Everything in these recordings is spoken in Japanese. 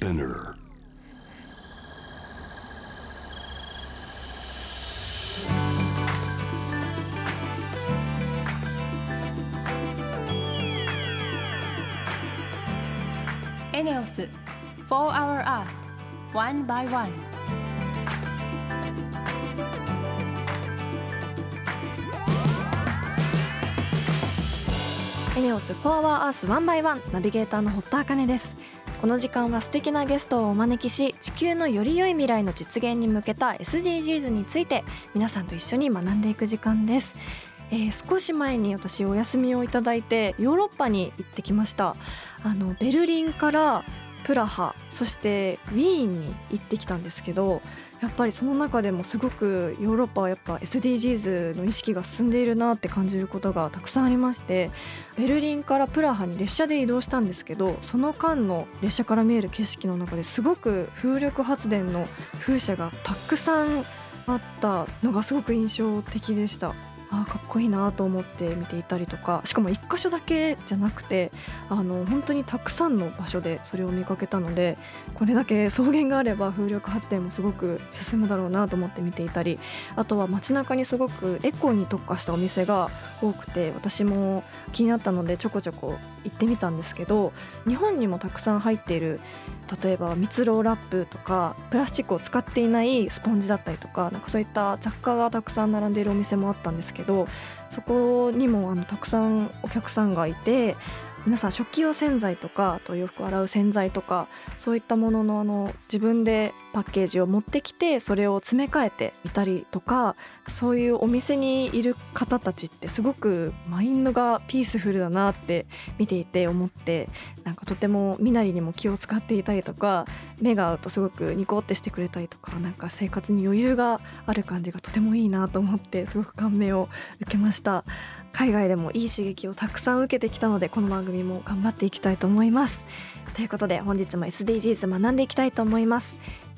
Spinner. エネオス4 Hour Earth One by One エネオス4 Hour Earth One by One ナビゲーターの堀田茜ですこの時間は素敵なゲストをお招きし地球のより良い未来の実現に向けた SDGs について皆さんと一緒に学んでいく時間です。えー、少し前に私お休みをいただいてヨーロッパに行ってきました。あのベルリンからプラハそしてウィーンに行ってきたんですけどやっぱりその中でもすごくヨーロッパはやっぱ SDGs の意識が進んでいるなって感じることがたくさんありましてベルリンからプラハに列車で移動したんですけどその間の列車から見える景色の中ですごく風力発電の風車がたくさんあったのがすごく印象的でした。あかっこいいなと思って見ていたりとか。しかも1箇所だけじゃなくてあの本当にたくさんの場所でそれを見かけたのでこれだけ草原があれば風力発電もすごく進むだろうなと思って見ていたりあとは街中にすごくエコに特化したお店が多くて私も気になったのでちょこちょこ行ってみたんですけど日本にもたくさん入っている例えば蜜ろラップとかプラスチックを使っていないスポンジだったりとかなんかそういった雑貨がたくさん並んでいるお店もあったんですけどけどそこにもあのたくさんお客さんがいて皆さん食器用洗剤とかと洋服を洗う洗剤とかそういったもののあの自分でパッケージを持ってきてそれを詰め替えていたりとかそういうお店にいる方たちってすごくマインドがピースフルだなって見ていて思ってなんかとても身なりにも気を使っていたりとか目が合うとすごくニコってしてくれたりとかなんか生活に余裕がある感じがとてもいいなと思ってすごく感銘を受けました。海外でもいい刺激をたくさん受けてきたのでこの番組も頑張っていきたいと思います。ということで本日も SDGs 学んでいきたいと思います。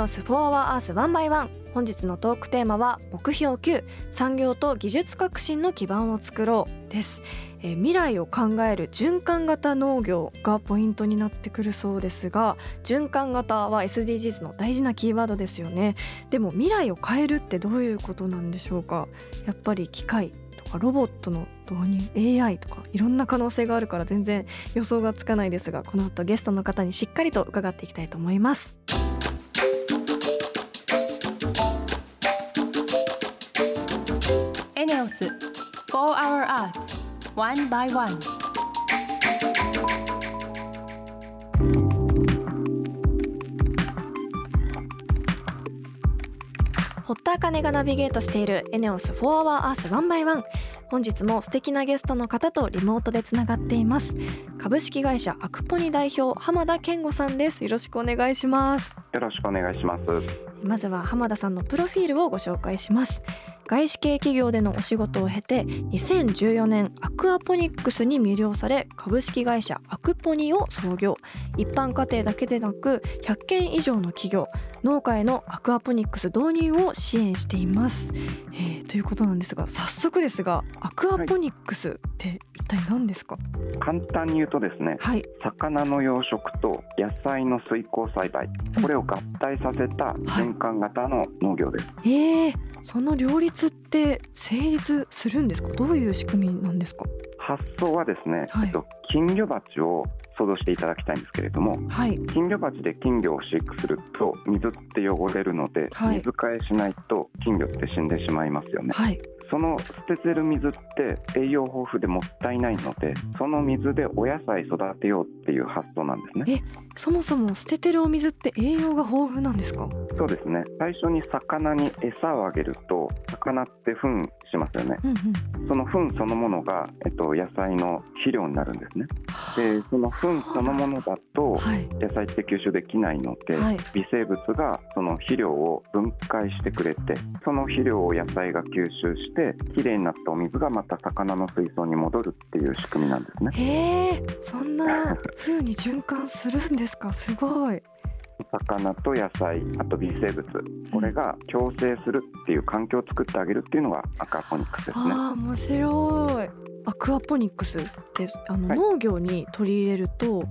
エネオス4 Hour Earth 1 by 1本日のトークテーマは目標9産業と技術革新の基盤を作ろうです、えー、未来を考える循環型農業がポイントになってくるそうですが循環型は SDGs の大事なキーワードですよね。でも未来を変えるってどういうことなんでしょうか？やっぱり機械とかロボットの導入 AI とかいろんな可能性があるから全然予想がつかないですがこの後ゲストの方にしっかりと伺っていきたいと思います。ス4 Hour Earth One by One. 堀田茜がナビゲートしているエネオス4 Hour Earth One by One 本日も素敵なゲストの方とリモートでつながっています。株式会社アクポニ代表浜田健吾さんです。よろしくお願いします。よろしくお願いします。まずは浜田さんのプロフィールをご紹介します外資系企業でのお仕事を経て2014年アクアポニックスに魅了され株式会社アクポニを創業。一般家庭だけでなく100件以上の企業農家へのアクアポニックス導入を支援しています、えー、ということなんですが早速ですがアクアポニックスって一体何ですか、はい、簡単に言うとですね、はい、魚の養殖と野菜の水耕栽培これを合体させた循環型の農業です、はい、えー、その両立って成立するんですか？どういう仕組みなんですか？発想はですね、はい、えっと、金魚鉢を想像していただきたいんですけれども、はい、金魚鉢で金魚を飼育すると水って汚れるので、はい、水替えしないと金魚って死んでしまいますよね。はい。その捨ててる水って栄養豊富でもったいないのでその水でお野菜育てようっていう発想なんですね。えそもそも捨ててるお水って栄養が豊富なんですか？そうですね。最初に魚に餌をあげると魚って糞しますよね、うんうん、その糞そのものが、えっと、野菜の肥料になるんですね。でその糞そのものだと野菜って吸収できないので、はい、微生物がその肥料を分解してくれてその肥料を野菜が吸収してきれいになったお水がまた魚の水槽に戻るっていう仕組みなんですね。へえそんな風に循環するんですか？すごい魚と野菜あと微生物。これが共生するっていう環境を作ってあげるっていうのがアクアポニックスですね。あ面白い。アクアポニックス。であの、はい、農業に取り入れると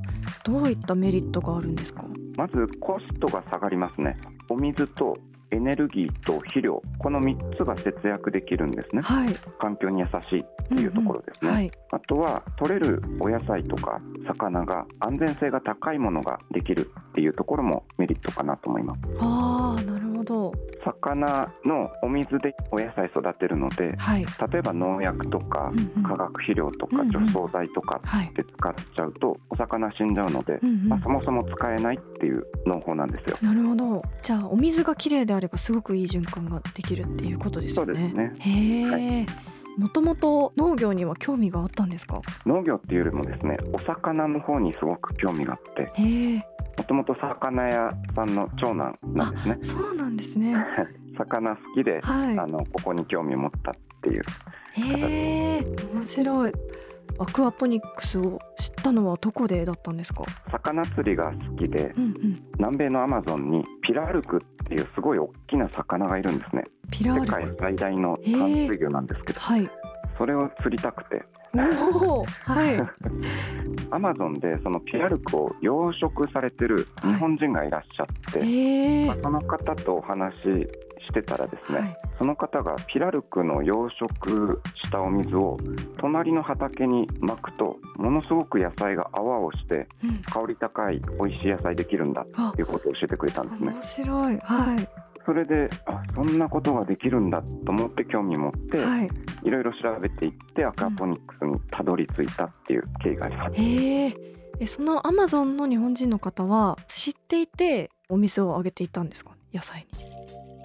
どういったメリットがあるんですか？まずコストが下がりますね。お水とエネルギーと肥料。この3つが節約できるんですね、はい、環境に優しい。っていうところですね、うんうん。はい、あとは取れるお野菜とか魚が安全性が高いものができるっていうところもメリットかなと思います。ああなるほど。魚のお水でお野菜育てるので、はい、例えば農薬とか化学肥料とか除草剤とかって使っちゃうとお魚死んじゃうので、まあ、そもそも使えないっていう農法なんですよ。なるほど。じゃあお水がきれいであればすごくいい循環ができるっていうことですよね。そうですね。へえ、はいもともと農業には興味があったんですか？農業っていうよりもですねお魚の方にすごく興味があってもともと魚屋さんの長男なんですね。そうなんですね。魚好きで、はい、あのここに興味を持ったっていう。へえ面白い。アクアポニックスを知ったのはどこでだったんですか？魚釣りが好きで、うんうん、南米のアマゾンにピラルクっていうすごい大きな魚がいるんですね。世界最大の淡水魚なんですけど、はい、それを釣りたくて。はい。アマゾンでそのピラルクを養殖されてる日本人がいらっしゃって、はいまあ、その方とお話してたらですね、はい、その方がピラルクの養殖したお水を隣の畑にまくとものすごく野菜が泡をして、香り高い美味しい野菜できるんだっていうことを教えてくれたんですね。面白い、はい。それであそんなことができるんだと思って興味持って、はい、いろいろ調べていってアクアポニックスにたどり着いたっていう経緯があります。へえそのアマゾンの日本人の方は知っていてお店を挙げていたんですか？野菜に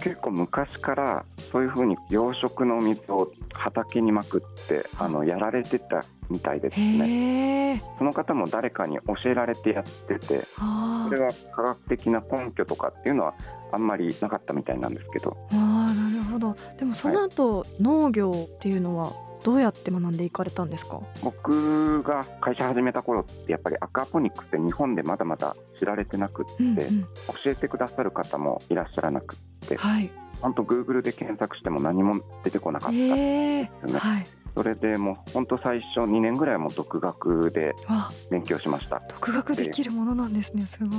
結構昔からそういうふうに養殖の水を畑にまくってあのやられてたみたいですね。その方も誰かに教えられてやっててそれは科学的な根拠とかっていうのはあんまりなかったみたいなんですけど。あなるほど。でもその後、はい、農業っていうのはどうやって学んでいかれたんですか？僕が会社始めた頃ってやっぱりアクアポニックって日本でまだまだ知られてなくって、うんうん、教えてくださる方もいらっしゃらなくって、はい、本当グーグルで検索しても何も出てこなかったんですよね。えー。はいそれでもう本当最初2年ぐらいも独学で勉強しました。独学できるものなんですねすごい。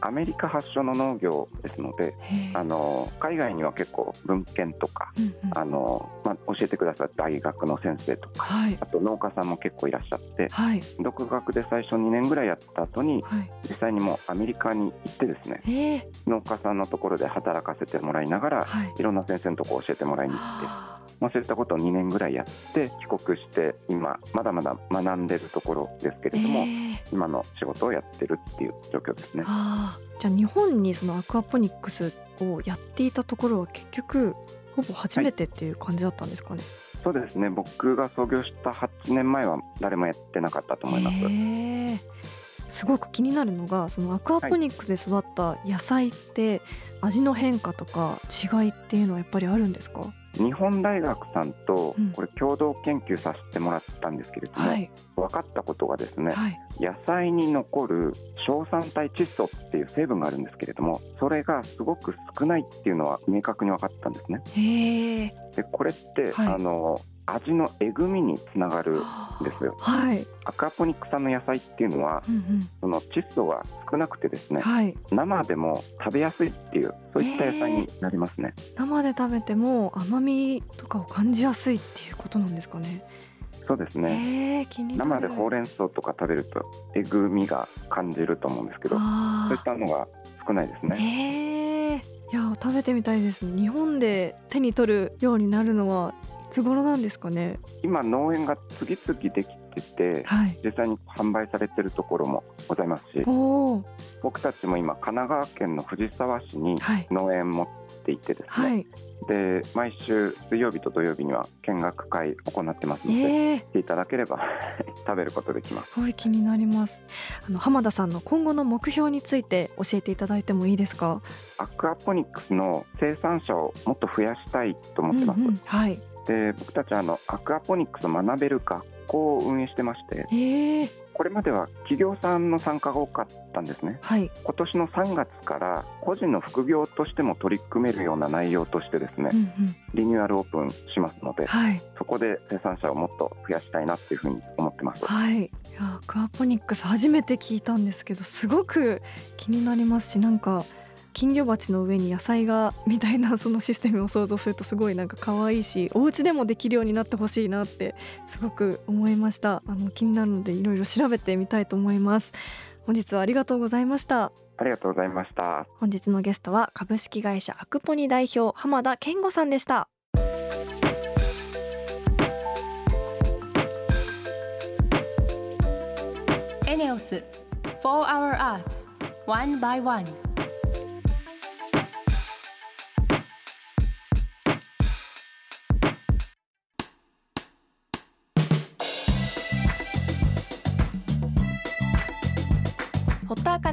アメリカ発祥の農業ですのであの海外には結構文献とか、うんうん、あのまあ、教えてくださった大学の先生とか、はい、あと農家さんも結構いらっしゃって、はい、独学で最初2年ぐらいやった後に、はい、実際にもうアメリカに行ってですね農家さんのところで働かせてもらいながら、はい、いろんな先生のところ教えてもらいに行って。まあ、そういったことを2年ぐらいやって帰国して今まだまだ学んでるところですけれども、えー、今の仕事をやってるっていう状況ですね。じゃあ日本にそのアクアポニックスをやっていたところは結局ほぼ初めてっていう感じだったんですかね、はい、そうですね。僕が創業した8年前は誰もやってなかったと思います。えーすごく気になるのがそのアクアポニックスで育った野菜って味の変化とか違いっていうのはやっぱりあるんですか？日本大学さんとこれ共同研究させてもらったんですけれども、はい、分かったことがですね、はい、野菜に残る硝酸体窒素っていう成分があるんですけれどもそれがすごく少ないっていうのは明確に分かったんですね。でこれって、はい、あの味のえぐみにつながるんですよ。はい、アクアポニック産の野菜っていうのは、うんうん、その窒素が少なくてですね、はい、生でも食べやすいっていうそういった野菜になりますね。生で食べても甘みとかを感じやすいっていうことなんですかね。そうですね、生でほうれん草とか食べるとえぐみが感じると思うんですけどそういったのが少ないですねいや食べてみたいです日本で手に取るようになるのはいつ頃なんですかね？今農園が次々できてて、はい、実際に販売されてるところもございますし僕たちも今神奈川県の藤沢市に農園持っていてですね、はい、で毎週水曜日と土曜日には見学会行ってますので、えー、来ていただければ 食べることできます。すごい気になります。あの浜田さんの今後の目標について教えていただいてもいいですか？アクアポニックスの生産者をもっと増やしたいと思ってます、うんうん、はい。で僕たちあのアクアポニックスを学べる学校を運営してまして、えー、これまでは企業さんの参加が多かったんですね、はい、今年の3月から個人の副業としても取り組めるような内容としてですね、うんうん、リニューアルオープンしますので、はい、そこで生産者をもっと増やしたいなっていうふうに思ってます。はい、いやクアポニックス初めて聞いたんですけどすごく気になりますしなんか金魚鉢の上に野菜がみたいなそのシステムを想像するとすごいなんか可愛いしお家でもできるようになってほしいなってすごく思いました。あの気になるのでいろいろ調べてみたいと思います。本日はありがとうございました。ありがとうございました。本日のゲストは株式会社アクポニ代表浜田健吾さんでした。エネオス4 Hour Earth One by One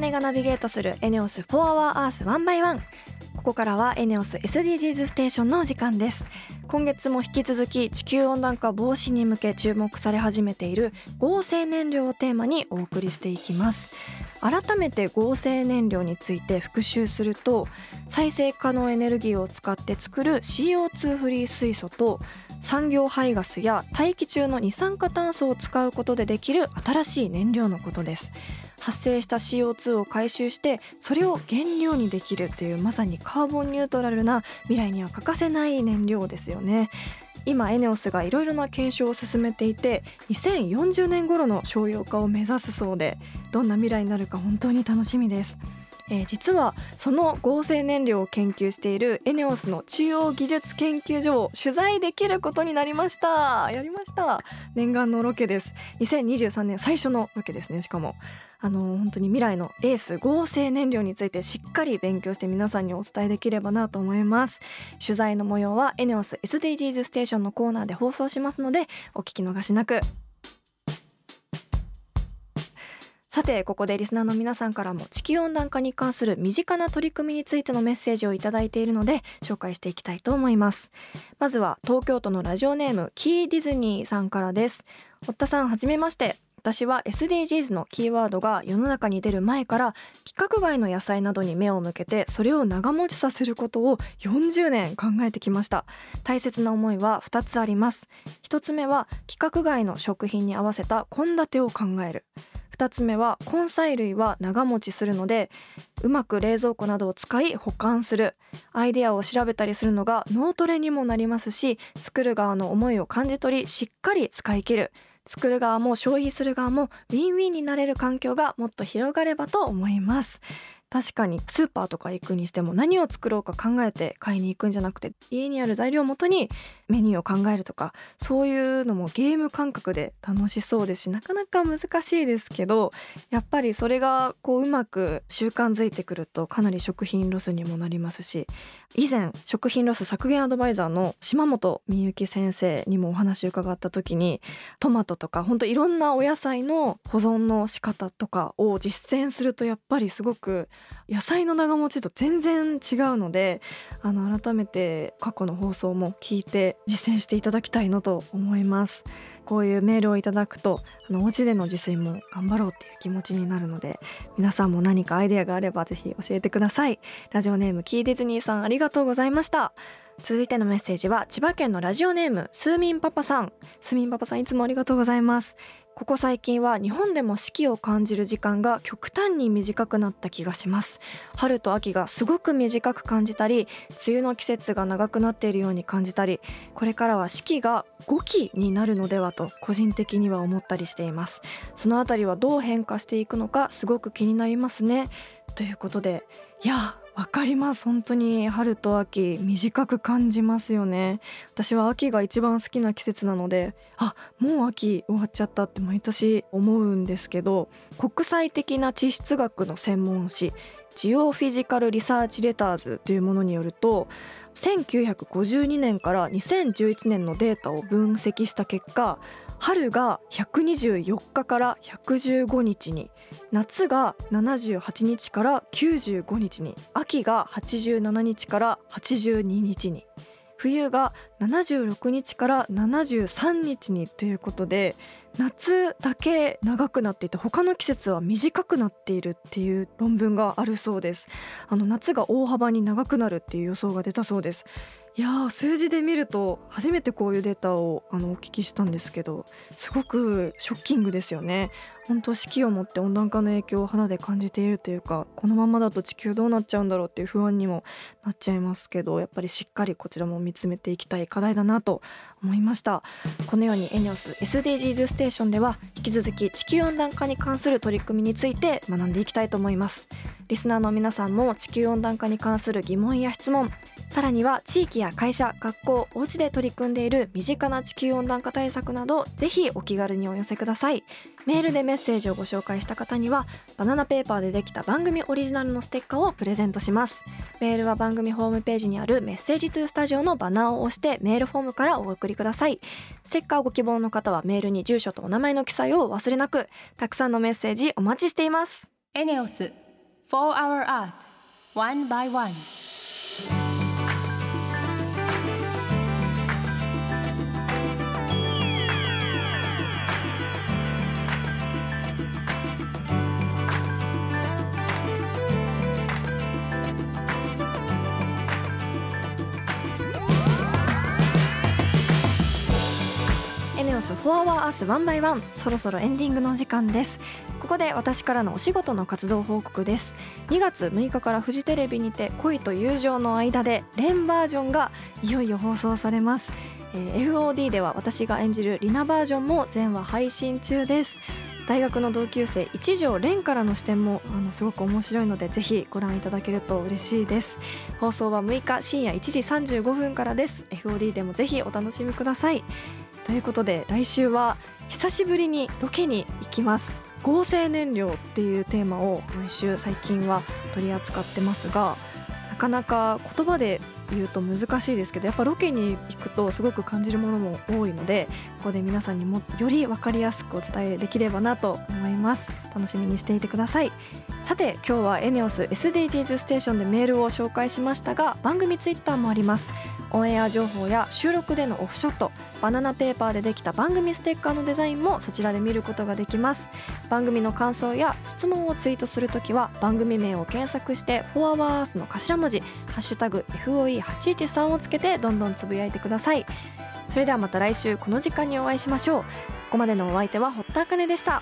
田茜がナビゲートするエネオス4 Hour Earth 1 by 1ここからはエネオス SDGs ステーションのお時間です。今月も引き続き地球温暖化防止に向け注目され始めている合成燃料をテーマにお送りしていきます。改めて合成燃料について復習すると再生可能エネルギーを使って作る CO2 フリー水素と産業排ガスや大気中の二酸化炭素を使うことでできる新しい燃料のことです。発生した CO2 を回収してそれを原料にできるっていうまさにカーボンニュートラルな未来には欠かせない燃料ですよね。今エネオスがいろいろな検証を進めていて2040年頃の商用化を目指すそうでどんな未来になるか本当に楽しみです。えー、実はその合成燃料を研究しているエネオスの中央技術研究所を取材できることになりました。やりました。念願のロケです。2023年最初のロケですねしかも。あの本当に未来のエース合成燃料についてしっかり勉強して皆さんにお伝えできればなと思います。取材の模様はエネオス SDGs ステーションのコーナーで放送しますのでお聞き逃しなく。さてここでリスナーの皆さんからも地球温暖化に関する身近な取り組みについてのメッセージをいただいているので紹介していきたいと思います。まずは東京都のラジオネームキーディズニーさんからです。堀田さんはじめまして。私は SDGs のキーワードが世の中に出る前から規格外の野菜などに目を向けてそれを長持ちさせることを40年考えてきました。大切な思いは2つあります。1つ目は規格外の食品に合わせた献立を考える。2つ目は根菜類は長持ちするのでうまく冷蔵庫などを使い保管する。アイデアを調べたりするのが脳トレにもなりますし作る側の思いを感じ取りしっかり使い切る。作る側も消費する側もウィンウィンになれる環境がもっと広がればと思います。確かにスーパーとか行くにしても何を作ろうか考えて買いに行くんじゃなくて家にある材料をもとにメニューを考えるとかそういうのもゲーム感覚で楽しそうですしなかなか難しいですけどやっぱりそれがこううまく習慣づいてくるとかなり食品ロスにもなりますし以前食品ロス削減アドバイザーの島本美由紀先生にもお話を伺った時にトマトとか本当いろんなお野菜の保存の仕方とかを実践するとやっぱりすごく野菜の長持ちと全然違うのであの改めて過去の放送も聞いて実践していただきたいのと思います。こういうメールをいただくとあのお家での自炊も頑張ろうっていう気持ちになるので皆さんも何かアイデアがあればぜひ教えてください。ラジオネームキーディズニーさんありがとうございました。続いてのメッセージは千葉県のラジオネームスーミンパパさん。スーミンパパさんいつもありがとうございます。ここ最近は日本でも四季を感じる時間が極端に短くなった気がします。春と秋がすごく短く感じたり梅雨の季節が長くなっているように感じたりこれからは四季が5季になるのではと個人的には思ったりしています。そのあたりはどう変化していくのかすごく気になりますね。ということでいやわかります。本当に春と秋短く感じますよね。私は秋が一番好きな季節なのであもう秋終わっちゃったって毎年思うんですけど国際的な地質学の専門誌ジオフィジカル・リサーチ・レターズというものによると1952年から2011年のデータを分析した結果春が124日から115日に夏が78日から95日に秋が87日から82日に冬が76日から73日にということで夏だけ長くなっていて他の季節は短くなっているっていう論文があるそうです。あの夏が大幅に長くなるっていう予想が出たそうです。いや数字で見ると初めてこういうデータをあのお聞きしたんですけどすごくショッキングですよね。本当四季をもって温暖化の影響を肌で感じているというかこのままだと地球どうなっちゃうんだろうっていう不安にもなっちゃいますけどやっぱりしっかりこちらも見つめていきたい課題だなと思いました。このようにエネオス SDGs ステーションでは引き続き地球温暖化に関する取り組みについて学んでいきたいと思います。リスナーの皆さんも地球温暖化に関する疑問や質問さらには地域や会社学校お家で取り組んでいる身近な地球温暖化対策などぜひお気軽にお寄せください。メールでメッセージをご紹介した方にはバナナペーパーでできた番組オリジナルのステッカーをプレゼントします。メールは番組ホームページにあるメッセージトゥースタジオのバナーを押してメールフォームからお送りください。ステッカーご希望の方はメールに住所とお名前の記載を忘れなくたくさんのメッセージお待ちしています。エネオス4 Hour Earth One by One. s for our Earth one by one。そろそろエンディングのお時間です。ここで私からのお仕事の活動報告です。2月6日からフジテレビにて恋と友情の間で蓮バージョンがいよいよ放送されます、えー、FOD では私が演じるリナバージョンも全話配信中です。大学の同級生一条蓮からの視点もあのすごく面白いのでぜひご覧いただけると嬉しいです。放送は6日深夜1時35分からです。FOD でもぜひお楽しみください。ということで来週は久しぶりにロケに行きます。合成燃料っていうテーマを毎週最近は取り扱ってますがなかなか言葉で言うと難しいですけどやっぱロケに行くとすごく感じるものも多いのでここで皆さんにもより分かりやすくお伝えできればなと思います。楽しみにしていてください。さて今日はエネオス SDGs ステーションでメールを紹介しましたが番組ツイッターもあります。オンエア情報や収録でのオフショットバナナペーパーでできた番組ステッカーのデザインもそちらで見ることができます。番組の感想や質問をツイートするときは番組名を検索して「フォアワースの頭文字「ハッシュタグ #FOE813」をつけてどんどんつぶやいてください。それではまた来週この時間にお会いしましょう。ここまでのお相手は堀田茜でした。